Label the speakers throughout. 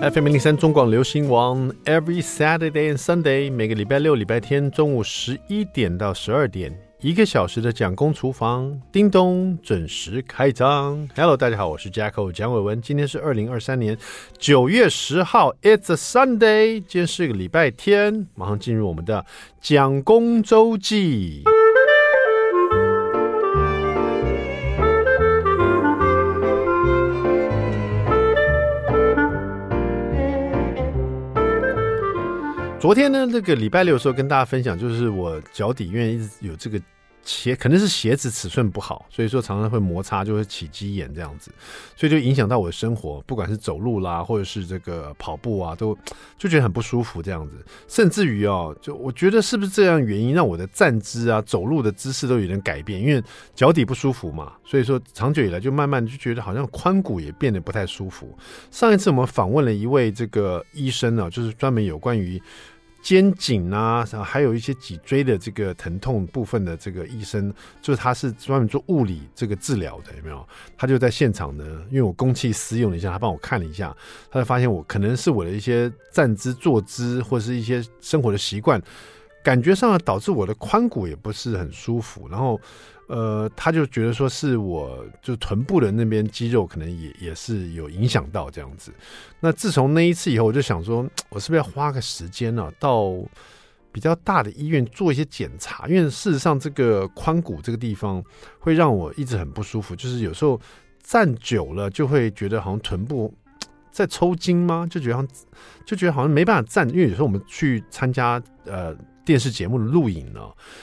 Speaker 1: FM 零零三中广流行王，Every Saturday and Sunday，每个礼拜六、礼拜天中午十一点到十二点，一个小时的蒋公厨房，叮咚准时开张。Hello，大家好，我是 Jacko 蒋伟文，今天是二零二三年九月十号，It's a Sunday，今天是个礼拜天，马上进入我们的蒋公周记。昨天呢，这个礼拜六的时候跟大家分享，就是我脚底因为一直有这个鞋，可能是鞋子尺寸不好，所以说常常会摩擦，就会起鸡眼这样子，所以就影响到我的生活，不管是走路啦，或者是这个跑步啊，都就觉得很不舒服这样子，甚至于哦，就我觉得是不是这样原因让我的站姿啊、走路的姿势都有点改变，因为脚底不舒服嘛，所以说长久以来就慢慢就觉得好像髋骨也变得不太舒服。上一次我们访问了一位这个医生啊，就是专门有关于。肩颈啊，还有一些脊椎的这个疼痛部分的这个医生，就是他是专门做物理这个治疗的，有没有？他就在现场呢，因为我公器私用了一下，他帮我看了一下，他就发现我可能是我的一些站姿、坐姿或是一些生活的习惯，感觉上导致我的髋骨也不是很舒服，然后。呃，他就觉得说是我就臀部的那边肌肉可能也也是有影响到这样子。那自从那一次以后，我就想说，我是不是要花个时间呢，到比较大的医院做一些检查？因为事实上，这个髋骨这个地方会让我一直很不舒服，就是有时候站久了就会觉得好像臀部 在抽筋吗？就觉得好像就觉得好像没办法站，因为有时候我们去参加呃。电视节目的录影呢，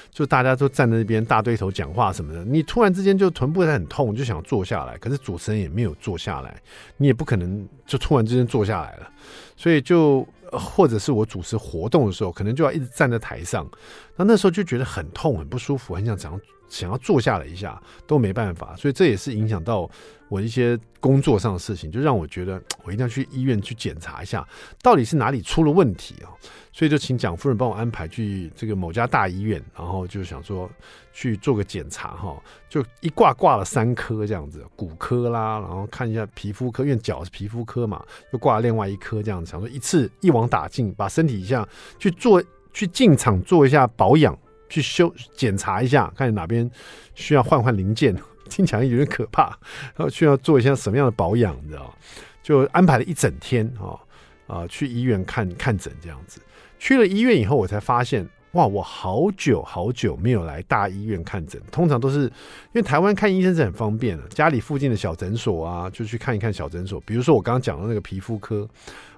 Speaker 1: 就大家都站在那边大对头讲话什么的，你突然之间就臀部很痛，就想坐下来，可是主持人也没有坐下来，你也不可能就突然之间坐下来了，所以就或者是我主持活动的时候，可能就要一直站在台上，那那时候就觉得很痛、很不舒服，很想想想要坐下来一下都没办法，所以这也是影响到我一些工作上的事情，就让我觉得 我一定要去医院去检查一下，到底是哪里出了问题啊？所以就请蒋夫人帮我安排去这个某家大医院，然后就想说去做个检查哈，就一挂挂了三科这样子，骨科啦，然后看一下皮肤科，因为脚是皮肤科嘛，又挂了另外一科这样子，想说一次一网打尽，把身体一下去做去进场做一下保养，去修检查一下，看哪边需要换换零件，听起来有点可怕，然后需要做一下什么样的保养，你知道？就安排了一整天啊啊去医院看看诊这样子。去了医院以后，我才发现，哇，我好久好久没有来大医院看诊。通常都是因为台湾看医生是很方便的，家里附近的小诊所啊，就去看一看小诊所。比如说我刚刚讲的那个皮肤科，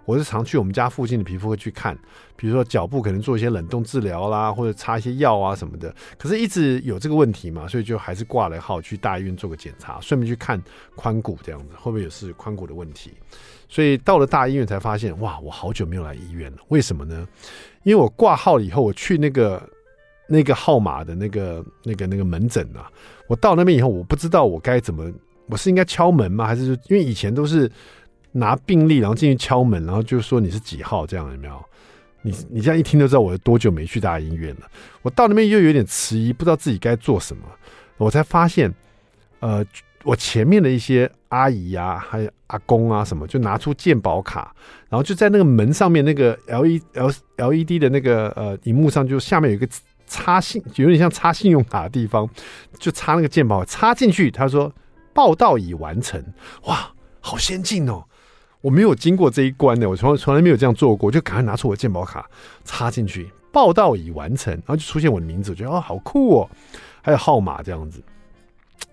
Speaker 1: 我是常去我们家附近的皮肤科去看。比如说脚部可能做一些冷冻治疗啦，或者擦一些药啊什么的。可是一直有这个问题嘛，所以就还是挂了号去大医院做个检查，顺便去看髋骨这样子，会不会也是髋骨的问题？所以到了大医院才发现，哇，我好久没有来医院了。为什么呢？因为我挂号了以后，我去那个那个号码的那个那个那个门诊啊，我到那边以后，我不知道我该怎么，我是应该敲门吗？还是因为以前都是拿病历，然后进去敲门，然后就说你是几号这样，有没有？你你这样一听就知道我有多久没去大医院了。我到那边又有点迟疑，不知道自己该做什么，我才发现，呃。我前面的一些阿姨、啊，还有阿公啊，什么就拿出鉴宝卡，然后就在那个门上面那个 L E L L E D 的那个呃荧幕上，就下面有一个插信，有点像插信用卡的地方，就插那个鉴宝插进去。他说报道已完成，哇，好先进哦！我没有经过这一关的，我从从来没有这样做过，我就赶快拿出我的健保卡插进去，报道已完成，然后就出现我的名字，我觉得哦，好酷哦，还有号码这样子。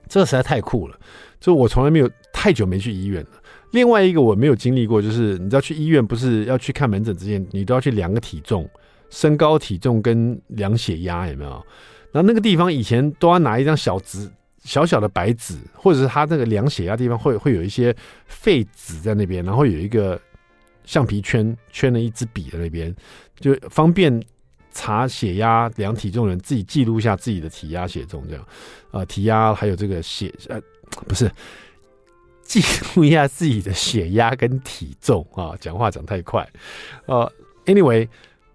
Speaker 1: 这实在太酷了！就我从来没有太久没去医院了。另外一个我没有经历过，就是你知道去医院不是要去看门诊之前，你都要去量个体重、身高、体重跟量血压，有没有？然后那个地方以前都要拿一张小纸、小小的白纸，或者是他那个量血压地方会会有一些废纸在那边，然后有一个橡皮圈圈了一支笔在那边，就方便。查血压、量体重的人自己记录一下自己的体压、血重，这样，呃，体压还有这个血，呃，不是，记录一下自己的血压跟体重啊。讲话讲太快，呃，anyway，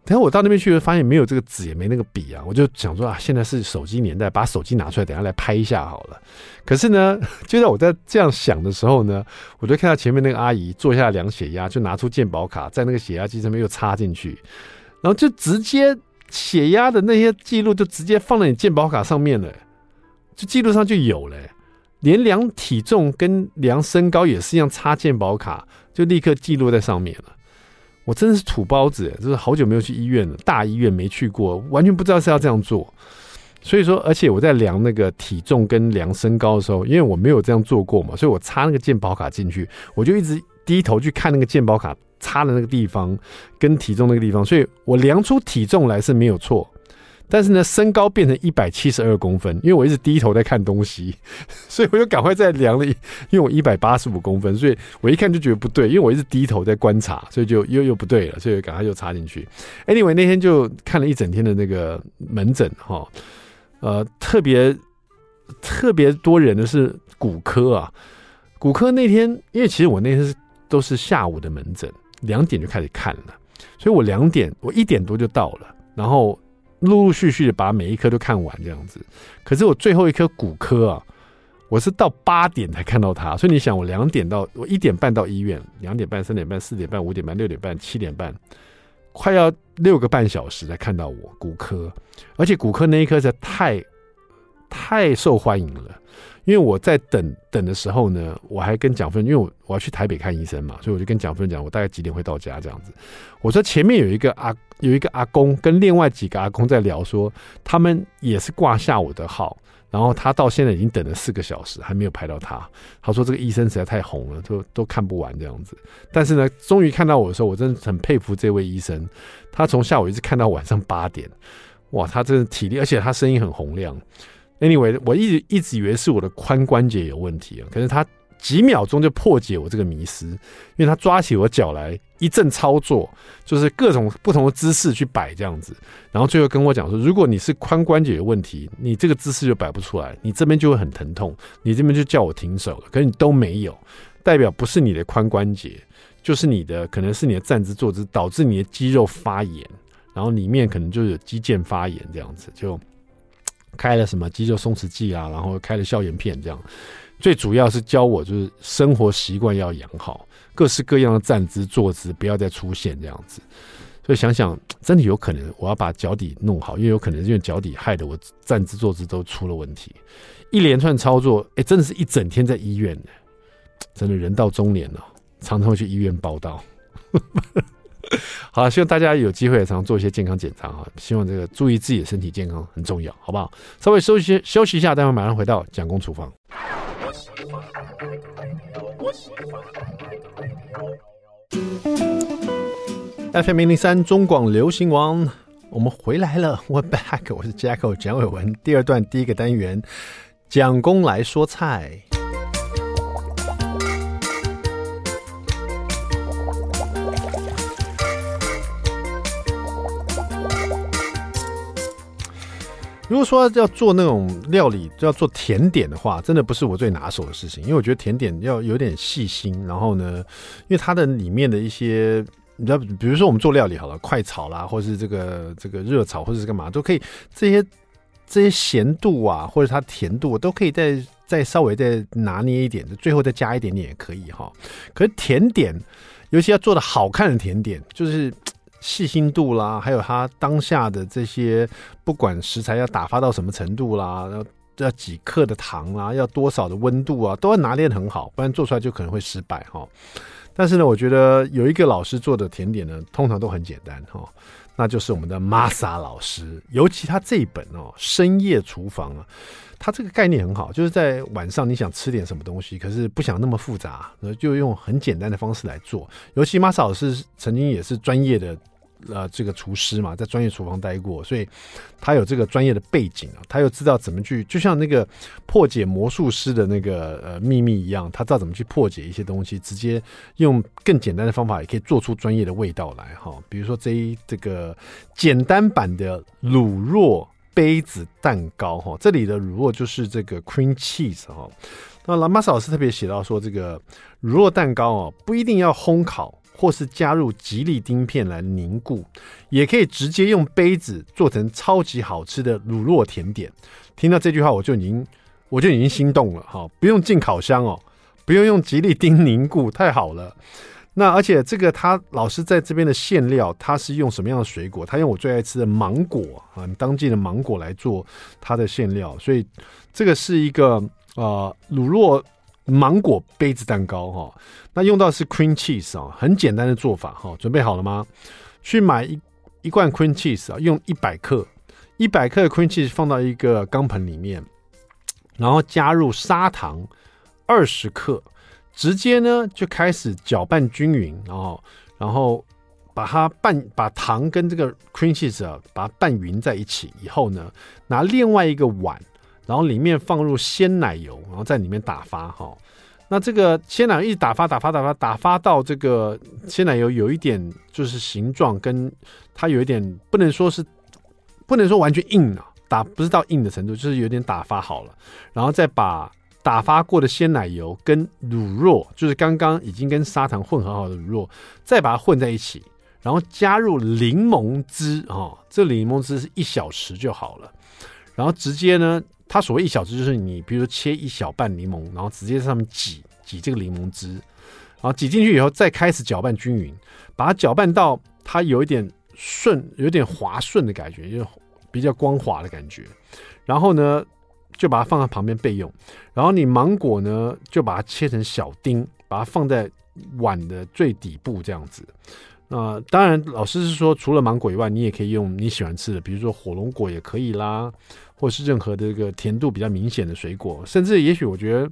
Speaker 1: 等下我到那边去，发现没有这个纸，也没那个笔啊。我就想说啊，现在是手机年代，把手机拿出来，等下来拍一下好了。可是呢，就在我在这样想的时候呢，我就看到前面那个阿姨坐下量血压，就拿出健保卡，在那个血压机上面又插进去，然后就直接血压的那些记录就直接放在你健保卡上面了，就记录上就有了。连量体重跟量身高也是一样，插健保卡就立刻记录在上面了。我真的是土包子，就是好久没有去医院了，大医院没去过，完全不知道是要这样做。所以说，而且我在量那个体重跟量身高的时候，因为我没有这样做过嘛，所以我插那个健保卡进去，我就一直低头去看那个健保卡插的那个地方跟体重那个地方，所以我量出体重来是没有错。但是呢，身高变成一百七十二公分，因为我一直低头在看东西，所以我就赶快再量了。因为我一百八十五公分，所以我一看就觉得不对，因为我一直低头在观察，所以就又又不对了，所以赶快就插进去。Anyway，那天就看了一整天的那个门诊哈，呃，特别特别多人的是骨科啊，骨科那天，因为其实我那天是都是下午的门诊，两点就开始看了，所以我两点我一点多就到了，然后。陆陆续续的把每一科都看完这样子，可是我最后一科骨科啊，我是到八点才看到他，所以你想我两点到，我一点半到医院，两点半、三点半、四点半、五点半、六点半、七点半，快要六个半小时才看到我骨科，而且骨科那一科是太太受欢迎了。因为我在等等的时候呢，我还跟蒋夫人，因为我我要去台北看医生嘛，所以我就跟蒋夫人讲，我大概几点会到家这样子。我说前面有一个阿有一个阿公跟另外几个阿公在聊说，他们也是挂下午的号，然后他到现在已经等了四个小时还没有排到他。他说这个医生实在太红了，都都看不完这样子。但是呢，终于看到我的时候，我真的很佩服这位医生，他从下午一直看到晚上八点，哇，他真的体力，而且他声音很洪亮。Anyway，我一直一直以为是我的髋关节有问题啊，可是他几秒钟就破解我这个迷思，因为他抓起我脚来一阵操作，就是各种不同的姿势去摆这样子，然后最后跟我讲说，如果你是髋关节有问题，你这个姿势就摆不出来，你这边就会很疼痛，你这边就叫我停手了，可是你都没有，代表不是你的髋关节，就是你的可能是你的站姿坐姿导致你的肌肉发炎，然后里面可能就有肌腱发炎这样子就。开了什么肌肉松弛剂啊，然后开了消炎片，这样最主要是教我就是生活习惯要养好，各式各样的站姿坐姿不要再出现这样子。所以想想真的有可能我要把脚底弄好，因为有可能因为脚底害得我站姿坐姿都出了问题。一连串操作，哎，真的是一整天在医院呢。真的人到中年了，常常会去医院报道。好，希望大家有机会常做一些健康检查啊！希望这个注意自己的身体健康很重要，好不好？稍微休息休息一下，待会马上回到蒋公厨房。FM 零零三中广流行王，我们回来了，We're back，我是 Jacko 蒋伟文。第二段第一个单元，蒋公来说菜。如果说要做那种料理，就要做甜点的话，真的不是我最拿手的事情，因为我觉得甜点要有点细心。然后呢，因为它的里面的一些，你知道，比如说我们做料理好了，快炒啦，或是这个这个热炒，或者是干嘛，都可以。这些这些咸度啊，或者它甜度，都可以再再稍微再拿捏一点，最后再加一点点也可以哈。可是甜点，尤其要做的好看的甜点，就是。细心度啦，还有它当下的这些，不管食材要打发到什么程度啦，要要几克的糖啊，要多少的温度啊，都要拿捏得很好，不然做出来就可能会失败哈。但是呢，我觉得有一个老师做的甜点呢，通常都很简单哈，那就是我们的 Masa 老师，尤其他这一本哦《深夜厨房》啊，他这个概念很好，就是在晚上你想吃点什么东西，可是不想那么复杂，就用很简单的方式来做。尤其玛莎老师曾经也是专业的。呃，这个厨师嘛，在专业厨房待过，所以他有这个专业的背景啊，他又知道怎么去，就像那个破解魔术师的那个呃秘密一样，他知道怎么去破解一些东西，直接用更简单的方法也可以做出专业的味道来哈。比如说这一这个简单版的乳酪杯子蛋糕哈，这里的乳酪就是这个 cream cheese 哈。那 Masa 老师特别写到说，这个乳酪蛋糕哦，不一定要烘烤。或是加入吉利丁片来凝固，也可以直接用杯子做成超级好吃的乳酪甜点。听到这句话，我就已经我就已经心动了哈！不用进烤箱哦，不用用吉利丁凝固，太好了。那而且这个他老师在这边的馅料，他是用什么样的水果？他用我最爱吃的芒果啊，当季的芒果来做他的馅料，所以这个是一个呃乳酪芒果杯子蛋糕哈。那用到是 cream cheese 啊，很简单的做法哈。准备好了吗？去买一一罐 cream cheese 啊，用一百克，一百克的 cream cheese 放到一个钢盆里面，然后加入砂糖二十克。直接呢就开始搅拌均匀，然后然后把它拌，把糖跟这个 cream cheese 啊，把它拌匀在一起以后呢，拿另外一个碗，然后里面放入鲜奶油，然后在里面打发哈。那这个鲜奶一直打发打发打发打发到这个鲜奶油有一点就是形状跟它有一点不能说是不能说完全硬了，打不是到硬的程度，就是有点打发好了，然后再把。打发过的鲜奶油跟乳酪，就是刚刚已经跟砂糖混合好的乳酪，再把它混在一起，然后加入柠檬汁啊、哦，这柠檬汁是一小匙就好了。然后直接呢，它所谓一小匙就是你比如说切一小半柠檬，然后直接在上面挤挤这个柠檬汁，然后挤进去以后再开始搅拌均匀，把它搅拌到它有一点顺，有点滑顺的感觉，就比较光滑的感觉。然后呢，就把它放在旁边备用，然后你芒果呢，就把它切成小丁，把它放在碗的最底部这样子。那、当然，老师是说，除了芒果以外，你也可以用你喜欢吃的，比如说火龙果也可以啦，或是任何的这个甜度比较明显的水果，甚至也许我觉得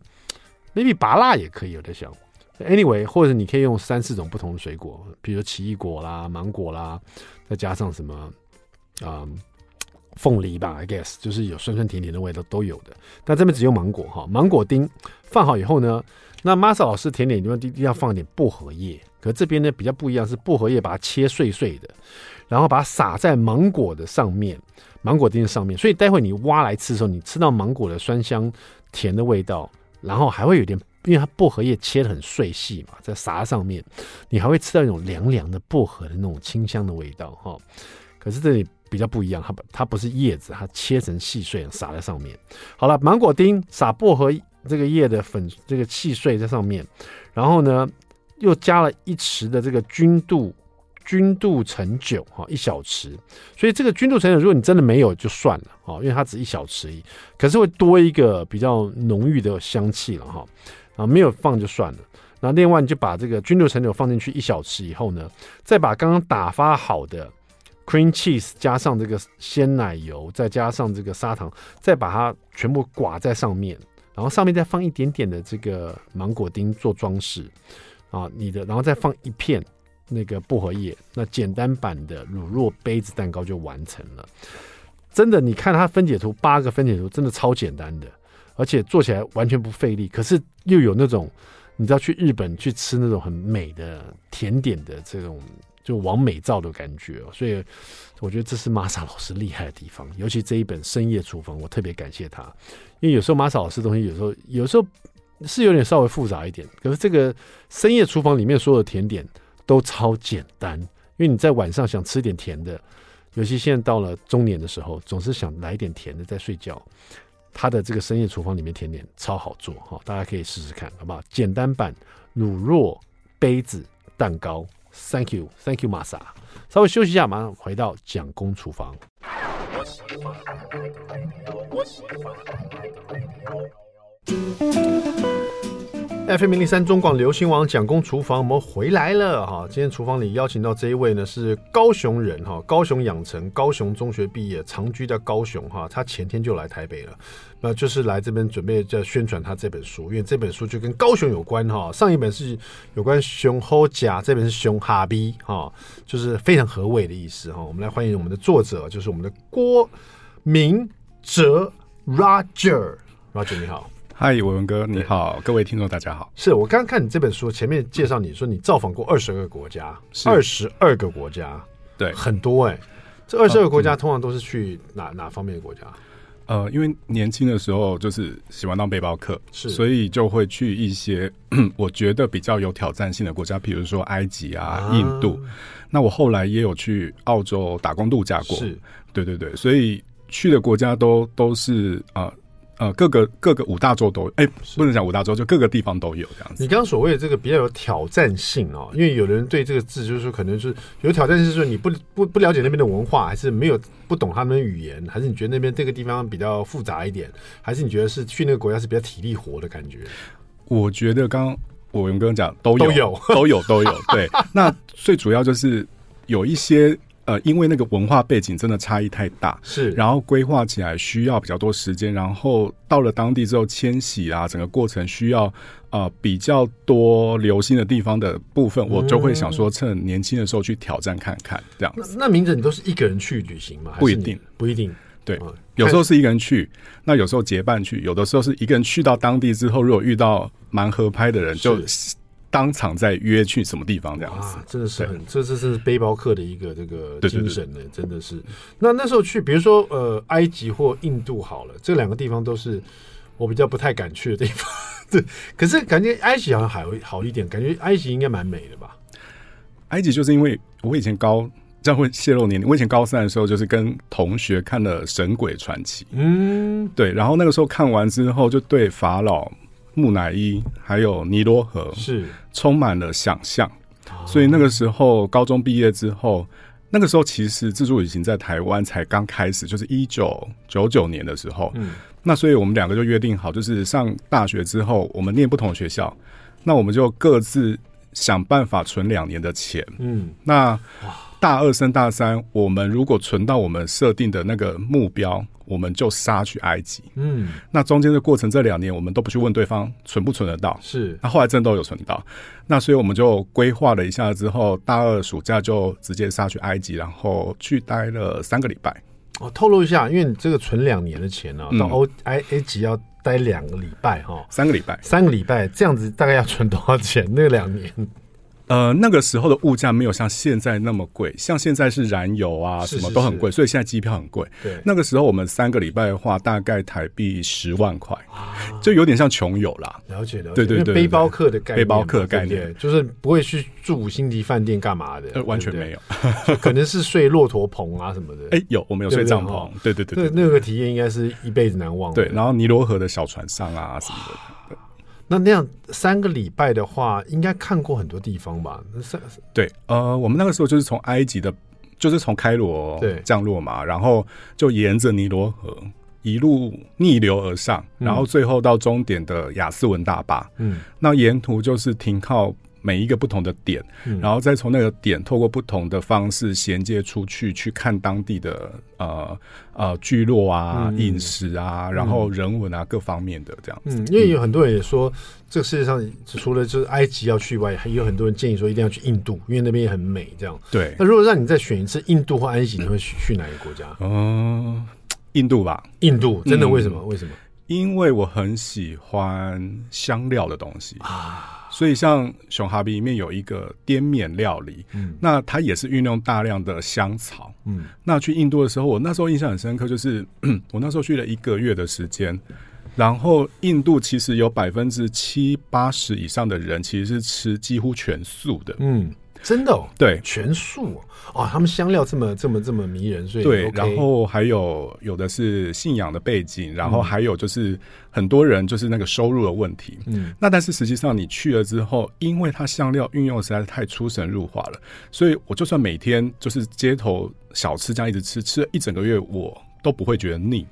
Speaker 1: maybe 拔辣也可以，有的想。Anyway，或者你可以用三四种不同的水果，比如奇异果啦、芒果啦，再加上什么啊？呃凤梨吧，I guess 就是有酸酸甜甜的味道都有的，但这边只用芒果哈。芒果丁放好以后呢，那 Masa 老师甜点里面一定要放一点薄荷叶，可这边呢比较不一样，是薄荷叶把它切碎碎的，然后把它撒在芒果的上面，芒果丁的上面，所以待会你挖来吃的时候，你吃到芒果的酸香甜的味道，然后还会有点，因为它薄荷叶切得很碎细嘛，在撒在上面，你还会吃到一种凉凉的薄荷的那种清香的味道哈。可是这里。比较不一样，它不它不是叶子，它切成细碎撒在上面。好了，芒果丁撒薄荷这个叶的粉，这个细碎在上面，然后呢又加了一匙的这个君度君度陈酒哈，一小匙。所以这个君度陈酒，如果你真的没有就算了哦，因为它只一小匙而已，可是会多一个比较浓郁的香气了哈。啊，没有放就算了。那另外你就把这个君度陈酒放进去一小匙以后呢，再把刚刚打发好的。cream cheese 加上这个鲜奶油，再加上这个砂糖，再把它全部挂在上面，然后上面再放一点点的这个芒果丁做装饰啊，你的，然后再放一片那个薄荷叶，那简单版的乳酪杯子蛋糕就完成了。真的，你看它分解图，八个分解图真的超简单的，而且做起来完全不费力，可是又有那种你知道去日本去吃那种很美的甜点的这种。就往美造的感觉，所以我觉得这是玛莎老师厉害的地方。尤其这一本《深夜厨房》，我特别感谢他，因为有时候玛莎老师的东西有时候有时候是有点稍微复杂一点，可是这个《深夜厨房》里面所有的甜点都超简单。因为你在晚上想吃点甜的，尤其现在到了中年的时候，总是想来点甜的在睡觉。他的这个《深夜厨房》里面甜点超好做哈，大家可以试试看，好不好？简单版乳酪杯子蛋糕。Thank you, thank you, Masa。稍微休息一下，马上回到蒋公厨房。FM 零零三中广流行网蒋公厨房，我们回来了哈。今天厨房里邀请到这一位呢，是高雄人哈，高雄养成，高雄中学毕业，长居在高雄哈。他前天就来台北了，那就是来这边准备在宣传他这本书，因为这本书就跟高雄有关哈。上一本是有关熊好呷，这本是熊哈逼哈，就是非常合味的意思哈。我们来欢迎我们的作者，就是我们的郭明哲 Roger，Roger 你好。
Speaker 2: 嗨，伟文哥，你好，各位听众，大家好。
Speaker 1: 是我刚刚看你这本书前面介绍，你说你造访过二十二个国家，二十二个国家，
Speaker 2: 对，
Speaker 1: 很多哎、欸。这二十二个国家通常都是去哪、哪方面的国家？
Speaker 2: 呃，因为年轻的时候就是喜欢当背包客，
Speaker 1: 是，
Speaker 2: 所以就会去一些 我觉得比较有挑战性的国家，比如说埃及啊、啊印度。那我后来也有去澳洲打工度假过，
Speaker 1: 是，
Speaker 2: 对对对，所以去的国家都都是啊。呃呃，各个各个五大洲都，哎、欸，不能讲五大洲，就各个地方都有这样子。
Speaker 1: 你刚刚所谓的这个比较有挑战性哦，因为有人对这个字就是说，可能是有挑战性，是说你不不不了解那边的文化，还是没有不懂他们的语言，还是你觉得那边这个地方比较复杂一点，还是你觉得是去那个国家是比较体力活的感觉？
Speaker 2: 我觉得刚刚我跟刚刚讲都有
Speaker 1: 都有
Speaker 2: 都有都有，对。那最主要就是有一些。呃，因为那个文化背景真的差异太大，
Speaker 1: 是，
Speaker 2: 然后规划起来需要比较多时间，然后到了当地之后迁徙啊，整个过程需要呃比较多留心的地方的部分，嗯、我就会想说趁年轻的时候去挑战看看这样子。
Speaker 1: 那那名字你都是一个人去旅行吗？
Speaker 2: 不一定，
Speaker 1: 不一定。
Speaker 2: 对、嗯，有时候是一个人去，那有时候结伴去，有的时候是一个人去到当地之后，如果遇到蛮合拍的人，就。当场再约去什么地方这样子，
Speaker 1: 真的是很，这这是背包客的一个这个精神呢，真的是。那那时候去，比如说呃，埃及或印度好了，这两个地方都是我比较不太敢去的地方。对，可是感觉埃及好像还会好一点，感觉埃及应该蛮美的吧？
Speaker 2: 埃及就是因为我以前高这样会泄露年龄，我以前高三的时候就是跟同学看了《神鬼传奇》，嗯，对，然后那个时候看完之后就对法老。木乃伊还有尼罗河是。充满了想象，所以那个时候高中毕业之后，那个时候其实自助旅行在台湾才刚开始，就是一九九九年的时候。嗯，那所以我们两个就约定好，就是上大学之后，我们念不同学校，那我们就各自想办法存两年的钱。嗯，那大二升大三，我们如果存到我们设定的那个目标。我们就杀去埃及，嗯，那中间的过程这两年，我们都不去问对方存不存得到，
Speaker 1: 是，
Speaker 2: 那后来真的都有存到，那所以我们就规划了一下之后，大二暑假就直接杀去埃及，然后去待了三个礼拜。
Speaker 1: 哦，透露一下，因为你这个存两年的钱呢、啊，到欧埃埃及要待两个礼拜哈，
Speaker 2: 三个礼拜，
Speaker 1: 三个礼拜这样子大概要存多少钱？那两年？
Speaker 2: 呃，那个时候的物价没有像现在那么贵，像现在是燃油啊，什么都很贵，所以现在机票很贵。对，那个时候我们三个礼拜的话，大概台币十万块，就有点像穷游啦。
Speaker 1: 了解了解，
Speaker 2: 对对对，
Speaker 1: 背包客的概念，
Speaker 2: 背包客的概念。
Speaker 1: 就是不会去住五星级饭店干嘛的，
Speaker 2: 呃，完全没有，
Speaker 1: 可能是睡骆驼棚啊什么的。
Speaker 2: 哎，有，我们有睡帐篷，对对对，对，
Speaker 1: 那那个体验应该是一辈子难忘。
Speaker 2: 对，然后尼罗河的小船上啊什么的。
Speaker 1: 那那样三个礼拜的话，应该看过很多地方吧？那三
Speaker 2: 对，呃，我们那个时候就是从埃及的，就是从开罗降落嘛，然后就沿着尼罗河一路逆流而上，然后最后到终点的雅斯文大坝。嗯，那沿途就是停靠。每一个不同的点，嗯、然后再从那个点透过不同的方式衔接出去，去看当地的呃呃聚落啊、饮、嗯、食啊，然后人文啊、嗯、各方面的这样子。
Speaker 1: 嗯，因为有很多人也说，这个世界上除了就是埃及要去外，还有很多人建议说一定要去印度，因为那边也很美。这样
Speaker 2: 对。
Speaker 1: 那如果让你再选一次印度或埃及，你会去哪一个国家？
Speaker 2: 嗯、呃，印度吧。
Speaker 1: 印度真的为什么？嗯、为什么？
Speaker 2: 因为我很喜欢香料的东西啊。所以，像熊哈比里面有一个滇缅料理，嗯，那它也是运用大量的香草，嗯。那去印度的时候，我那时候印象很深刻，就是 我那时候去了一个月的时间，然后印度其实有百分之七八十以上的人其实是吃几乎全素的，嗯。
Speaker 1: 真的哦，
Speaker 2: 对，
Speaker 1: 全素哦，他们香料这么这么这么迷人，所以、
Speaker 2: OK、
Speaker 1: 对，
Speaker 2: 然后还有有的是信仰的背景，然后还有就是很多人就是那个收入的问题，嗯，那但是实际上你去了之后，因为它香料运用实在是太出神入化了，所以我就算每天就是街头小吃这样一直吃，吃了一整个月，我都不会觉得腻。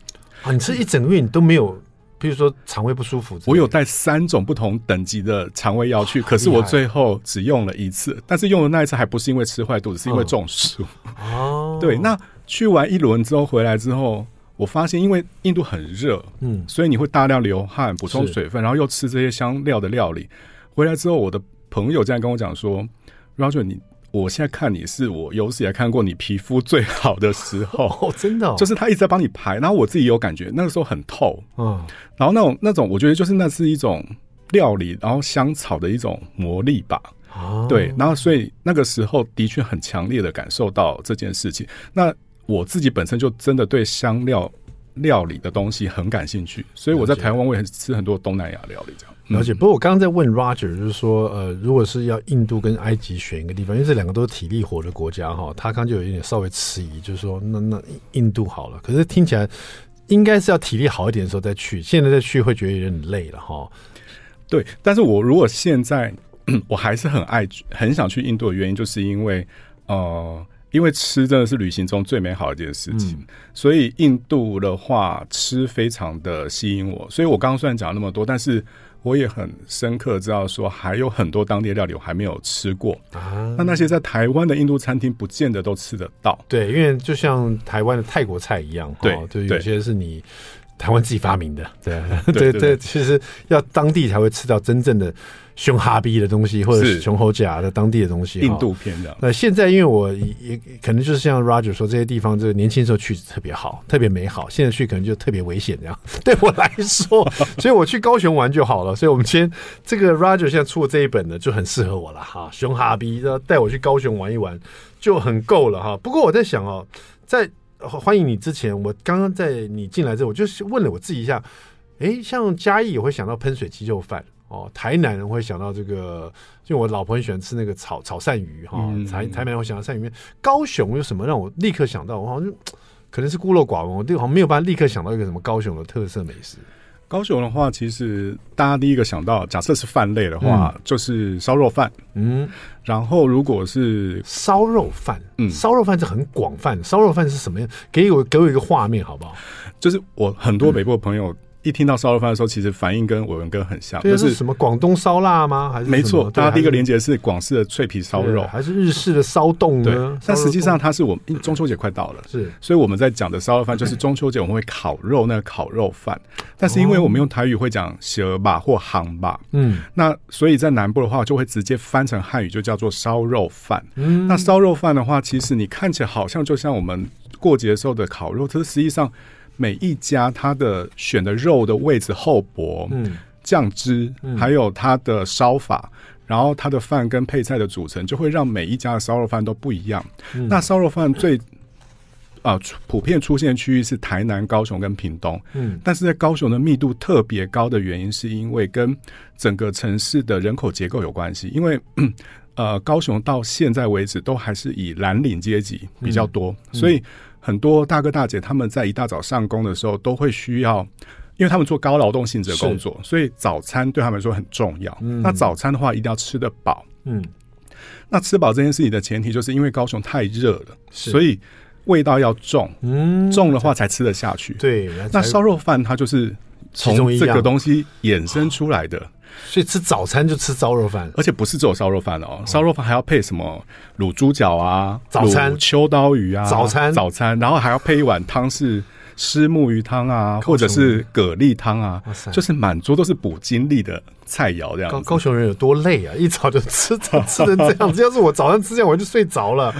Speaker 1: 啊。你吃一整个月，你都没有。比如说肠胃不舒服，
Speaker 2: 我有带三种不同等级的肠胃药去，可是我最后只用了一次，但是用的那一次还不是因为吃坏肚子，是因为中暑。哦，对，那去完一轮之后回来之后，我发现因为印度很热，嗯，所以你会大量流汗补充水分，然后又吃这些香料的料理，回来之后我的朋友这样跟我讲说，Roger 你。我现在看你是我有史以来看过你皮肤最好的时候，
Speaker 1: 哦，真的，哦，
Speaker 2: 就是他一直在帮你排，然后我自己有感觉，那个时候很透，嗯，然后那种那种，我觉得就是那是一种料理，然后香草的一种魔力吧，哦，对，然后所以那个时候的确很强烈的感受到这件事情。那我自己本身就真的对香料料理的东西很感兴趣，所以我在台湾我也吃很多东南亚料理这样。
Speaker 1: 了解。不过我刚刚在问 Roger，就是说，呃，如果是要印度跟埃及选一个地方，因为这两个都是体力活的国家哈，他刚就有一点稍微迟疑，就是说，那那印度好了。可是听起来应该是要体力好一点的时候再去，现在再去会觉得有点累了哈。
Speaker 2: 对，但是我如果现在 我还是很爱很想去印度的原因，就是因为呃。因为吃真的是旅行中最美好的一件事情，嗯、所以印度的话吃非常的吸引我。所以我刚刚虽然讲了那么多，但是我也很深刻知道说还有很多当地的料理我还没有吃过啊。那那些在台湾的印度餐厅不见得都吃得到。
Speaker 1: 对，因为就像台湾的泰国菜一样，对，就有些是你台湾自己发明的。对，对，对，对，其实要当地才会吃到真正的。熊哈比的东西，或者是熊猴甲的当地的东西，
Speaker 2: 印度片的。
Speaker 1: 那现在因为我也可能就是像 Roger 说，这些地方这个年轻时候去特别好，特别美好。现在去可能就特别危险这样。对我来说，所以我去高雄玩就好了。所以我们今天这个 Roger 现在出的这一本呢，就很适合我了哈。熊哈比，带我去高雄玩一玩就很够了哈。不过我在想哦，在欢迎你之前，我刚刚在你进来之后，我就是问了我自己一下，诶，像嘉义，也会想到喷水鸡肉饭。哦，台南人会想到这个，就我老婆很喜欢吃那个炒炒鳝鱼哈。哦嗯、台台南人会想到鳝鱼面。高雄有什么让我立刻想到？我好像可能是孤陋寡闻，我这个好像没有办法立刻想到一个什么高雄的特色美食。
Speaker 2: 高雄的话，其实大家第一个想到，假设是饭类的话，嗯、就是烧肉饭。嗯，然后如果是
Speaker 1: 烧肉饭，嗯，烧肉饭是很广泛。烧肉饭是什么样？给我给我一个画面好不好？
Speaker 2: 就是我很多北部的朋友。嗯一听到烧肉饭的时候，其实反应跟伟文哥很像，
Speaker 1: 这是什么广东烧腊吗？还是
Speaker 2: 没错，大家第一个连接是广式的脆皮烧肉，
Speaker 1: 还是日式的烧冻呢？
Speaker 2: 但实际上它是我们中秋节快到了，是，所以我们在讲的烧肉饭就是中秋节我们会烤肉那个烤肉饭，但是因为我们用台语会讲蛇吧或行吧，嗯，那所以在南部的话就会直接翻成汉语就叫做烧肉饭。嗯，那烧肉饭的话，其实你看起来好像就像我们过节的时候的烤肉，可是实际上。每一家它的选的肉的位置厚薄，嗯，酱汁，还有它的烧法，然后它的饭跟配菜的组成，就会让每一家的烧肉饭都不一样。那烧肉饭最 啊普遍出现的区域是台南、高雄跟屏东，嗯，但是在高雄的密度特别高的原因，是因为跟整个城市的人口结构有关系，因为 呃高雄到现在为止都还是以蓝领阶级比较多，所以。很多大哥大姐他们在一大早上工的时候都会需要，因为他们做高劳动性质的工作，所以早餐对他们来说很重要。嗯、那早餐的话一定要吃得饱。嗯，那吃饱这件事情的前提就是因为高雄太热了，所以味道要重。嗯，重的话才吃得下去。对，那烧肉饭它就是从这个东西衍生出来的。
Speaker 1: 所以吃早餐就吃烧肉饭，
Speaker 2: 而且不是只有烧肉饭哦，烧肉饭还要配什么卤猪脚啊，
Speaker 1: 早餐
Speaker 2: 秋刀鱼啊，
Speaker 1: 早餐
Speaker 2: 早餐，然后还要配一碗汤是虱木鱼汤啊，或者是蛤蜊汤啊，就是满桌都是补精力的菜肴这样。
Speaker 1: 高高雄人有多累啊，一早就吃早吃成这样子，要是我早上吃这样我就睡着了。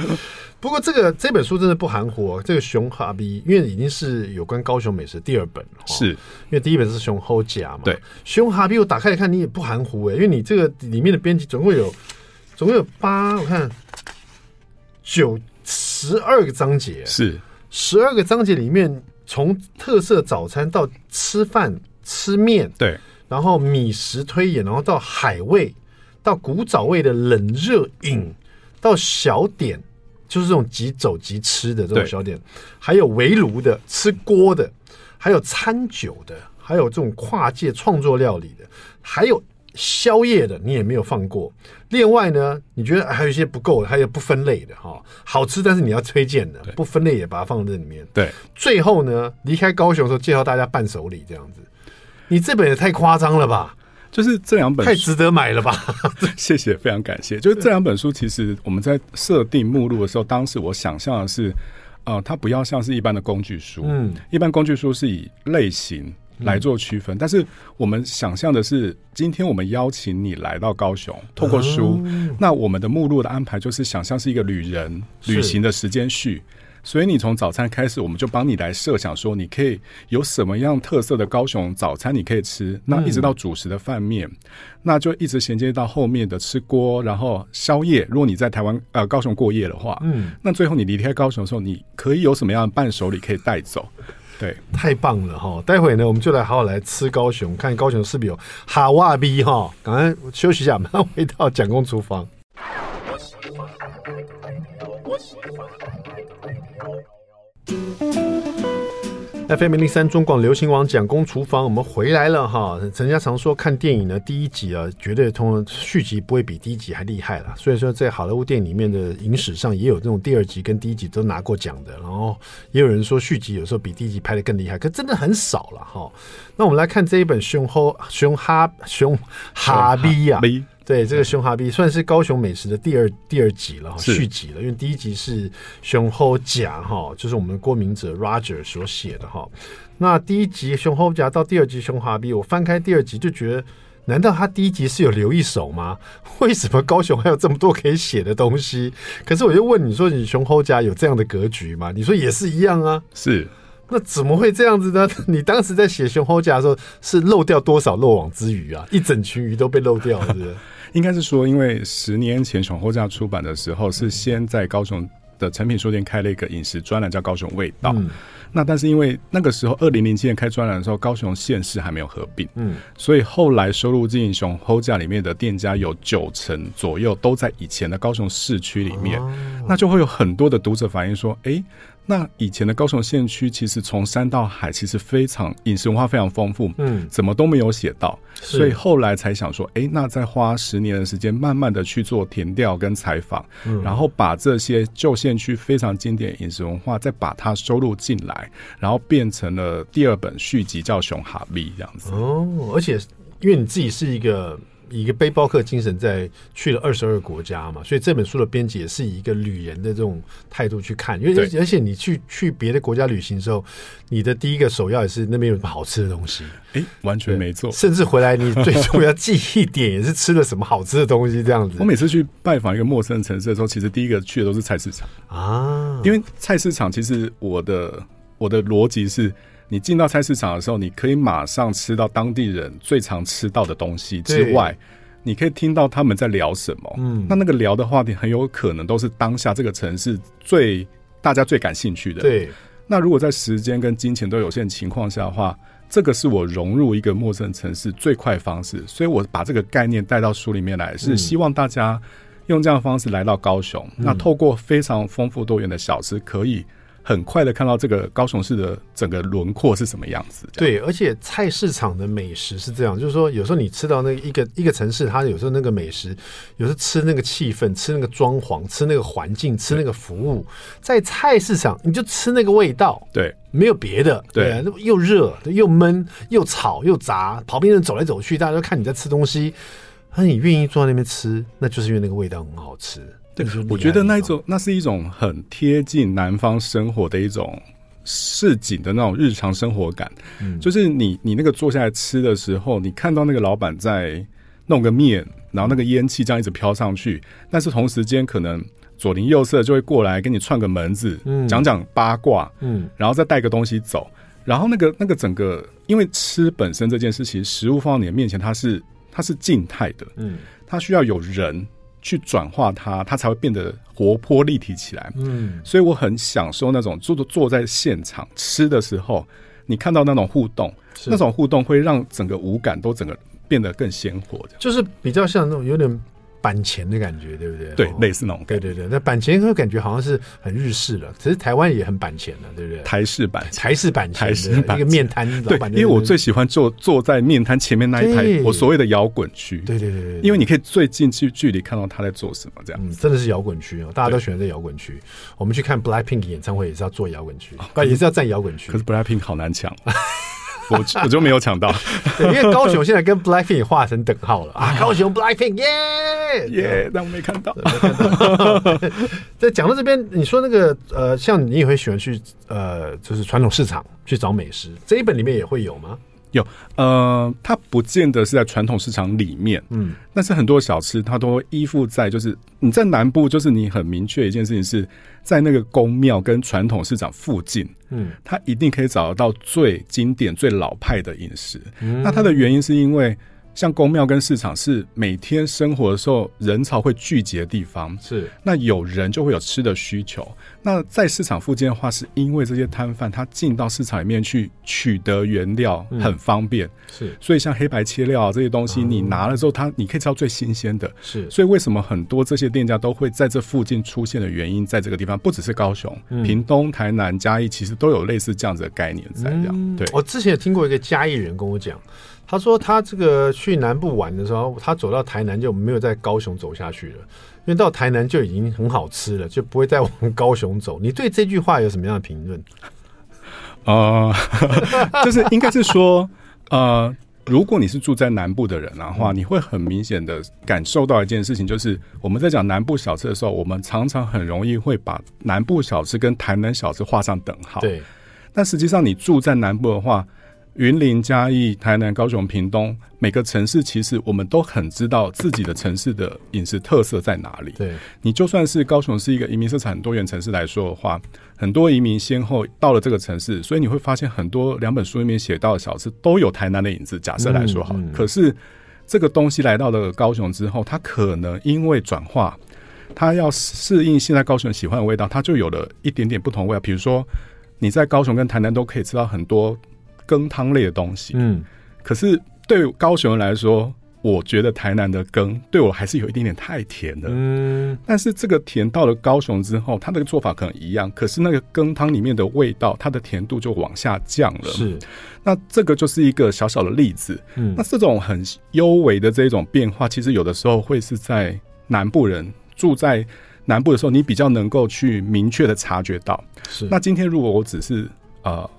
Speaker 1: 不过这个这本书真的不含糊，这个熊哈比，因为已经是有关高雄美食第二本了，
Speaker 2: 是。
Speaker 1: 因为第一本是熊猴甲嘛，
Speaker 2: 对，
Speaker 1: 熊哈比我打开来看，你也不含糊哎，因为你这个里面的编辑总共有总共有八，我看九十二个章节，
Speaker 2: 是。
Speaker 1: 十二个章节里面，从特色早餐到吃饭吃面，
Speaker 2: 对，
Speaker 1: 然后米食推演，然后到海味，到古早味的冷热饮，到小点。就是这种即走即吃的这种小点，还有围炉的、吃锅的，还有餐酒的，还有这种跨界创作料理的，还有宵夜的，你也没有放过。另外呢，你觉得还有一些不够的，还有不分类的哈，好吃但是你要推荐的，不分类也把它放在这里面。
Speaker 2: 对，
Speaker 1: 最后呢，离开高雄的时候介绍大家伴手礼这样子，你这本也太夸张了吧？
Speaker 2: 就是这两本
Speaker 1: 太值得买了吧？
Speaker 2: 谢谢，非常感谢。就是这两本书，其实我们在设定目录的时候，当时我想象的是，呃，它不要像是一般的工具书。嗯，一般工具书是以类型来做区分，嗯、但是我们想象的是，今天我们邀请你来到高雄，透过书，嗯、那我们的目录的安排就是想象是一个旅人旅行的时间序。所以你从早餐开始，我们就帮你来设想说，你可以有什么样特色的高雄早餐你可以吃，那一直到主食的饭面，嗯、那就一直衔接到后面的吃锅，然后宵夜。如果你在台湾呃高雄过夜的话，嗯，那最后你离开高雄的时候，你可以有什么样的伴手礼可以带走？对，
Speaker 1: 太棒了哈！待会呢，我们就来好好来吃高雄，看高雄是不是有哈哇逼哈。赶快休息一下，马上回到蒋公厨房。FM 零零三中广流行网蒋公厨房，我们回来了哈。人家常说看电影呢，第一集啊，绝对通续集不会比第一集还厉害了。所以说，在好莱坞电影里面的影史上，也有这种第二集跟第一集都拿过奖的。然后也有人说续集有时候比第一集拍得更厉害，可真的很少了哈。那我们来看这一本熊吼熊哈熊哈逼呀。对，这个熊哈比算是高雄美食的第二第二集了，续集了。因为第一集是熊吼甲哈，就是我们的郭明哲 Roger 所写的哈。那第一集熊吼甲到第二集熊哈比，我翻开第二集就觉得，难道他第一集是有留一手吗？为什么高雄还有这么多可以写的东西？可是我就问你说，你熊吼甲有这样的格局吗？你说也是一样啊。
Speaker 2: 是，
Speaker 1: 那怎么会这样子呢？你当时在写熊猴甲的时候，是漏掉多少漏网之鱼啊？一整群鱼都被漏掉了，是不是？
Speaker 2: 应该是说，因为十年前熊猴甲出版的时候，是先在高雄的诚品书店开了一个饮食专栏，叫《高雄味道》。嗯。那但是因为那个时候，二零零七年开专栏的时候，高雄县市还没有合并，嗯，所以后来收入进熊猴架里面的店家有九成左右都在以前的高雄市区里面，那就会有很多的读者反映说，哎。那以前的高雄县区其实从山到海，其实非常饮食文化非常丰富，嗯，怎么都没有写到，所以后来才想说，哎、欸，那再花十年的时间，慢慢的去做填调跟采访，嗯，然后把这些旧县区非常经典饮食文化，再把它收录进来，然后变成了第二本续集，叫《熊哈比》这样子。哦，
Speaker 1: 而且因为你自己是一个。以一个背包客精神，在去了二十二国家嘛，所以这本书的编辑也是以一个旅人的这种态度去看。因为而且你去去别的国家旅行的时候，你的第一个首要也是那边有什么好吃的东西。
Speaker 2: 哎，完全没错。
Speaker 1: 甚至回来你最重要记忆点也是吃了什么好吃的东西这样子。
Speaker 2: 我每次去拜访一个陌生的城市的时候，其实第一个去的都是菜市场啊，因为菜市场其实我的我的逻辑是。你进到菜市场的时候，你可以马上吃到当地人最常吃到的东西之外，你可以听到他们在聊什么。嗯，那那个聊的话题很有可能都是当下这个城市最大家最感兴趣的。对，那如果在时间跟金钱都有限情况下的话，这个是我融入一个陌生城市最快方式。所以我把这个概念带到书里面来，是希望大家用这样的方式来到高雄，嗯，那透过非常丰富多元的小吃，可以。很快的看到这个高雄市的整个轮廓是什么样子。
Speaker 1: 对，而且菜市场的美食是这样，就是说有时候你吃到那一个一个城市，它有时候那个美食，有时候吃那个气氛，吃那个装潢，吃那个环境，吃那个服务，在菜市场你就吃那个味道。
Speaker 2: 对，
Speaker 1: 没有别的。对，对又热又闷又吵又杂，旁边人走来走去，大家都看你在吃东西，那你愿意坐在那边吃，那就是因为那个味道很好吃。
Speaker 2: 对，我觉得那一种，那是一种很贴近南方生活的一种市井的那种日常生活感。嗯，就是你你那个坐下来吃的时候，你看到那个老板在弄个面，然后那个烟气这样一直飘上去，但是同时间可能左邻右舍就会过来跟你串个门子，嗯，讲讲八卦，嗯，然后再带个东西走，然后那个那个整个，因为吃本身这件事情，食物放到你的面前，它是它是静态的，嗯，它需要有人。去转化它，它才会变得活泼立体起来。嗯，所以我很享受那种坐坐在现场吃的时候，你看到那种互动，那种互动会让整个五感都整个变得更鲜活。
Speaker 1: 就是比较像那种有点。板前的感觉，对不对？
Speaker 2: 对，类似那种。
Speaker 1: 对对对，那板前会感觉好像是很日式了，其实台湾也很板前的，对不对？
Speaker 2: 台式板，
Speaker 1: 台式板，台式板，一个面摊。
Speaker 2: 对，因为我最喜欢坐坐在面摊前面那一排，我所谓的摇滚区。
Speaker 1: 对对对对，
Speaker 2: 因为你可以最近距距离看到他在做什么，这样。
Speaker 1: 嗯，真的是摇滚区哦，大家都喜欢在摇滚区。我们去看 Blackpink 演唱会也是要坐摇滚区，啊也是要站摇滚区。
Speaker 2: 可是 Blackpink 好难抢。我我就没有抢到，
Speaker 1: 因为高雄现在跟 Blackpink 画成等号了啊！高雄 Blackpink 耶
Speaker 2: 耶，但我没看到。
Speaker 1: 在 讲到这边，你说那个呃，像你也会喜欢去呃，就是传统市场去找美食，这一本里面也会有吗？
Speaker 2: 有，呃，它不见得是在传统市场里面，嗯，但是很多小吃它都会依附在，就是你在南部，就是你很明确一件事情是在那个宫庙跟传统市场附近，嗯，它一定可以找得到最经典、最老派的饮食。嗯，那它的原因是因为像公庙跟市场是每天生活的时候人潮会聚集的地方，
Speaker 1: 是
Speaker 2: 那有人就会有吃的需求。那在市场附近的话，是因为这些摊贩他进到市场里面去取得原料很方便，
Speaker 1: 嗯、是
Speaker 2: 所以像黑白切料啊这些东西，你拿了之后，它你可以吃到最新鲜的。
Speaker 1: 是
Speaker 2: 所以为什么很多这些店家都会在这附近出现的原因，在这个地方不只是高雄、嗯、屏东、台南、嘉义，其实都有类似这样子的概念在这样。嗯、对，
Speaker 1: 我之前也听过一个嘉义人跟我讲。他说他这个去南部玩的时候，他走到台南就没有在高雄走下去了，因为到台南就已经很好吃了，就不会再往高雄走。你对这句话有什么样的评论？
Speaker 2: 呃，就是应该是说，呃，如果你是住在南部的人的话，你会很明显的感受到一件事情，就是我们在讲南部小吃的时候，我们常常很容易会把南部小吃跟台南小吃画上等号。
Speaker 1: 对，
Speaker 2: 但实际上你住在南部的话。云林、嘉义、台南、高雄、屏东，每个城市其实我们都很知道自己的城市的饮食特色在哪里。
Speaker 1: 对，
Speaker 2: 你就算是高雄是一个移民色彩很多元城市来说的话，很多移民先后到了这个城市，所以你会发现很多两本书里面写到的小吃都有台南的影子。假设来说好，嗯嗯、可是这个东西来到了高雄之后，它可能因为转化，它要适应现在高雄喜欢的味道，它就有了一点点不同味道。比如说你在高雄跟台南都可以吃到很多。羹汤类的东西，嗯，可是对高雄人来说，我觉得台南的羹对我还是有一点点太甜了，嗯，但是这个甜到了高雄之后，它那个做法可能一样，可是那个羹汤里面的味道，它的甜度就往下降了，
Speaker 1: 是，
Speaker 2: 那这个就是一个小小的例子，嗯，那这种很幽微的这种变化，其实有的时候会是在南部人住在南部的时候，你比较能够去明确的察觉到，
Speaker 1: 是，
Speaker 2: 那今天如果我只是呃。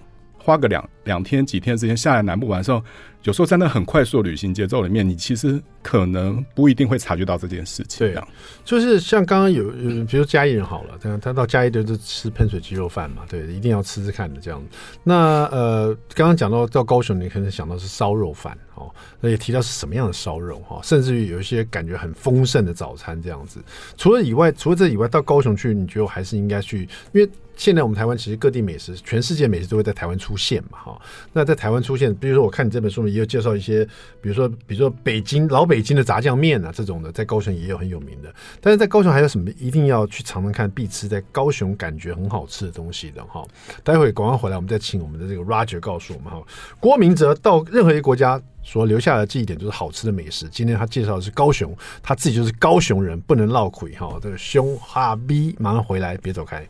Speaker 2: 花个两两天几天时间下来南部玩的时候，有时候在那很快速的旅行节奏里面，你其实可能不一定会察觉到这件事情。
Speaker 1: 对，就是像刚刚有，有，比如嘉义人好了，他他到嘉义就是吃喷水鸡肉饭嘛，对，一定要吃吃看的这样。那呃，刚刚讲到到高雄，你可能想到是烧肉饭哦，那也提到是什么样的烧肉哈，甚至于有一些感觉很丰盛的早餐这样子。除了以外，除了这以外，到高雄去，你觉得还是应该去，因为。现在我们台湾其实各地美食，全世界美食都会在台湾出现嘛，哈。那在台湾出现，比如说我看你这本书里也有介绍一些，比如说比如说北京老北京的炸酱面啊这种的，在高雄也有很有名的。但是在高雄还有什么一定要去尝尝看、必吃，在高雄感觉很好吃的东西的哈？待会广告回来，我们再请我们的这个 Roger 告诉我们哈。郭明哲到任何一个国家所留下的记忆点就是好吃的美食。今天他介绍的是高雄，他自己就是高雄人，不能落亏哈。这个熊哈 B 马上回来，别走开。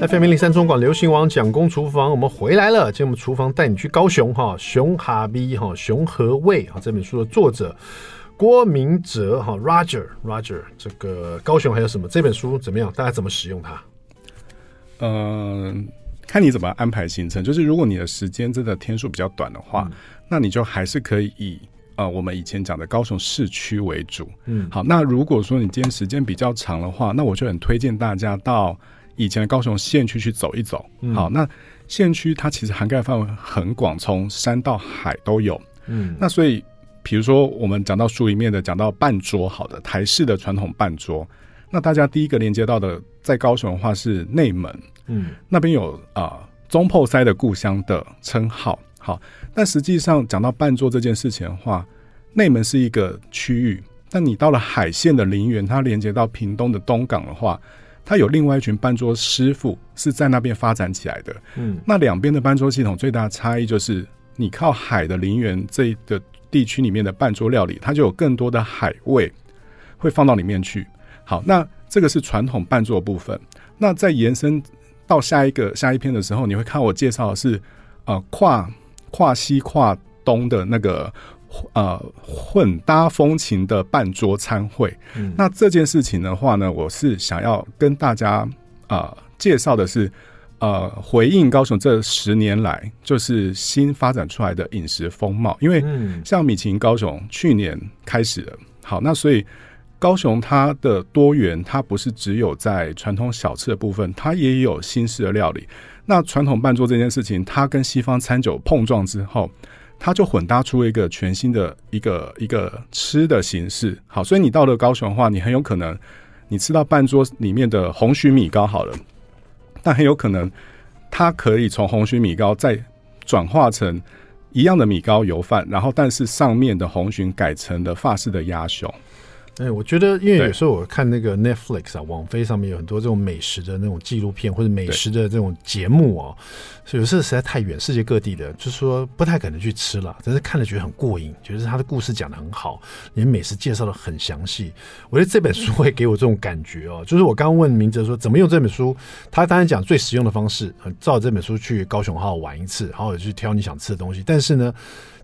Speaker 1: FM 零三中广流行王蒋公厨房，我们回来了。今天我们厨房带你去高雄哈，熊哈 B 哈，熊和味哈。这本书的作者郭明哲哈，Roger Roger，这个高雄还有什么？这本书怎么样？大家怎么使用它？
Speaker 2: 嗯、呃，看你怎么安排行程。就是如果你的时间真的天数比较短的话，嗯、那你就还是可以以。呃，我们以前讲的高雄市区为主，嗯，好，那如果说你今天时间比较长的话，那我就很推荐大家到以前的高雄县区去走一走。嗯、好，那县区它其实涵盖范围很广，从山到海都有。嗯，那所以比如说我们讲到书里面的讲到半桌，好的台式的传统半桌，那大家第一个连接到的在高雄的话是内门，嗯，那边有啊中破塞的故乡的称号。好，但实际上讲到半座这件事情的话，内门是一个区域，但你到了海线的林园，它连接到屏东的东港的话，它有另外一群半桌师傅是在那边发展起来的。嗯，那两边的半桌系统最大的差异就是，你靠海的林园这个地区里面的半桌料理，它就有更多的海味会放到里面去。好，那这个是传统半桌的部分。那在延伸到下一个下一篇的时候，你会看我介绍的是呃跨。跨西跨东的那个呃混搭风情的半桌餐会，嗯、那这件事情的话呢，我是想要跟大家啊、呃、介绍的是呃回应高雄这十年来就是新发展出来的饮食风貌，因为像米其林高雄去年开始了，好，那所以高雄它的多元，它不是只有在传统小吃的部分，它也有新式的料理。那传统办桌这件事情，它跟西方餐酒碰撞之后，它就混搭出一个全新的一个一个吃的形式。好，所以你到了高雄的话，你很有可能你吃到半桌里面的红蟳米糕好了，但很有可能它可以从红蟳米糕再转化成一样的米糕油饭，然后但是上面的红鲟改成了法式的鸭胸。
Speaker 1: 哎，我觉得，因为有时候我看那个 Netflix 啊，网飞上面有很多这种美食的那种纪录片或者美食的这种节目哦，所以有时候实在太远，世界各地的，就是说不太可能去吃了。但是看了觉得很过瘾，觉得他的故事讲得很好，连美食介绍的很详细。我觉得这本书会给我这种感觉哦，就是我刚刚问明哲说怎么用这本书，他当然讲最实用的方式，照这本书去高雄好好玩一次，好好去挑你想吃的东西。但是呢。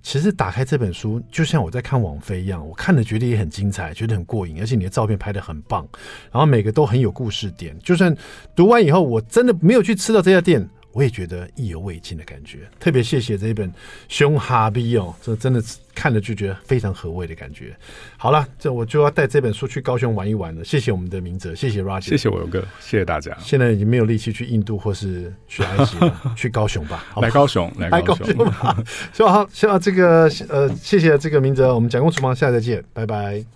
Speaker 1: 其实打开这本书，就像我在看王菲一样，我看的觉得也很精彩，觉得很过瘾，而且你的照片拍的很棒，然后每个都很有故事点。就算读完以后，我真的没有去吃到这家店。我也觉得意犹未尽的感觉，特别谢谢这一本《熊哈比》哦，这真的看了就觉得非常合味的感觉。好了，这我就要带这本书去高雄玩一玩了。谢谢我们的明哲，谢谢 Roger，
Speaker 2: 谢谢我勇哥，谢谢大家。
Speaker 1: 现在已经没有力气去印度或是去埃及了，去高雄吧，
Speaker 2: 来高雄，来高雄，来高雄
Speaker 1: 吧。希望好，希望这个呃，谢谢这个明哲，我们讲公厨房，下次再见，拜拜。